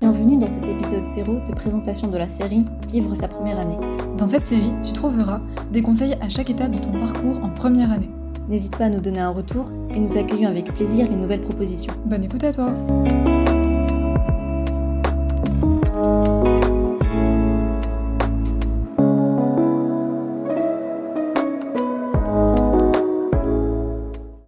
Bienvenue dans cet épisode 0 de présentation de la série Vivre sa première année. Dans cette série, tu trouveras des conseils à chaque étape de ton parcours en première année. N'hésite pas à nous donner un retour et nous accueillons avec plaisir les nouvelles propositions. Bonne écoute à toi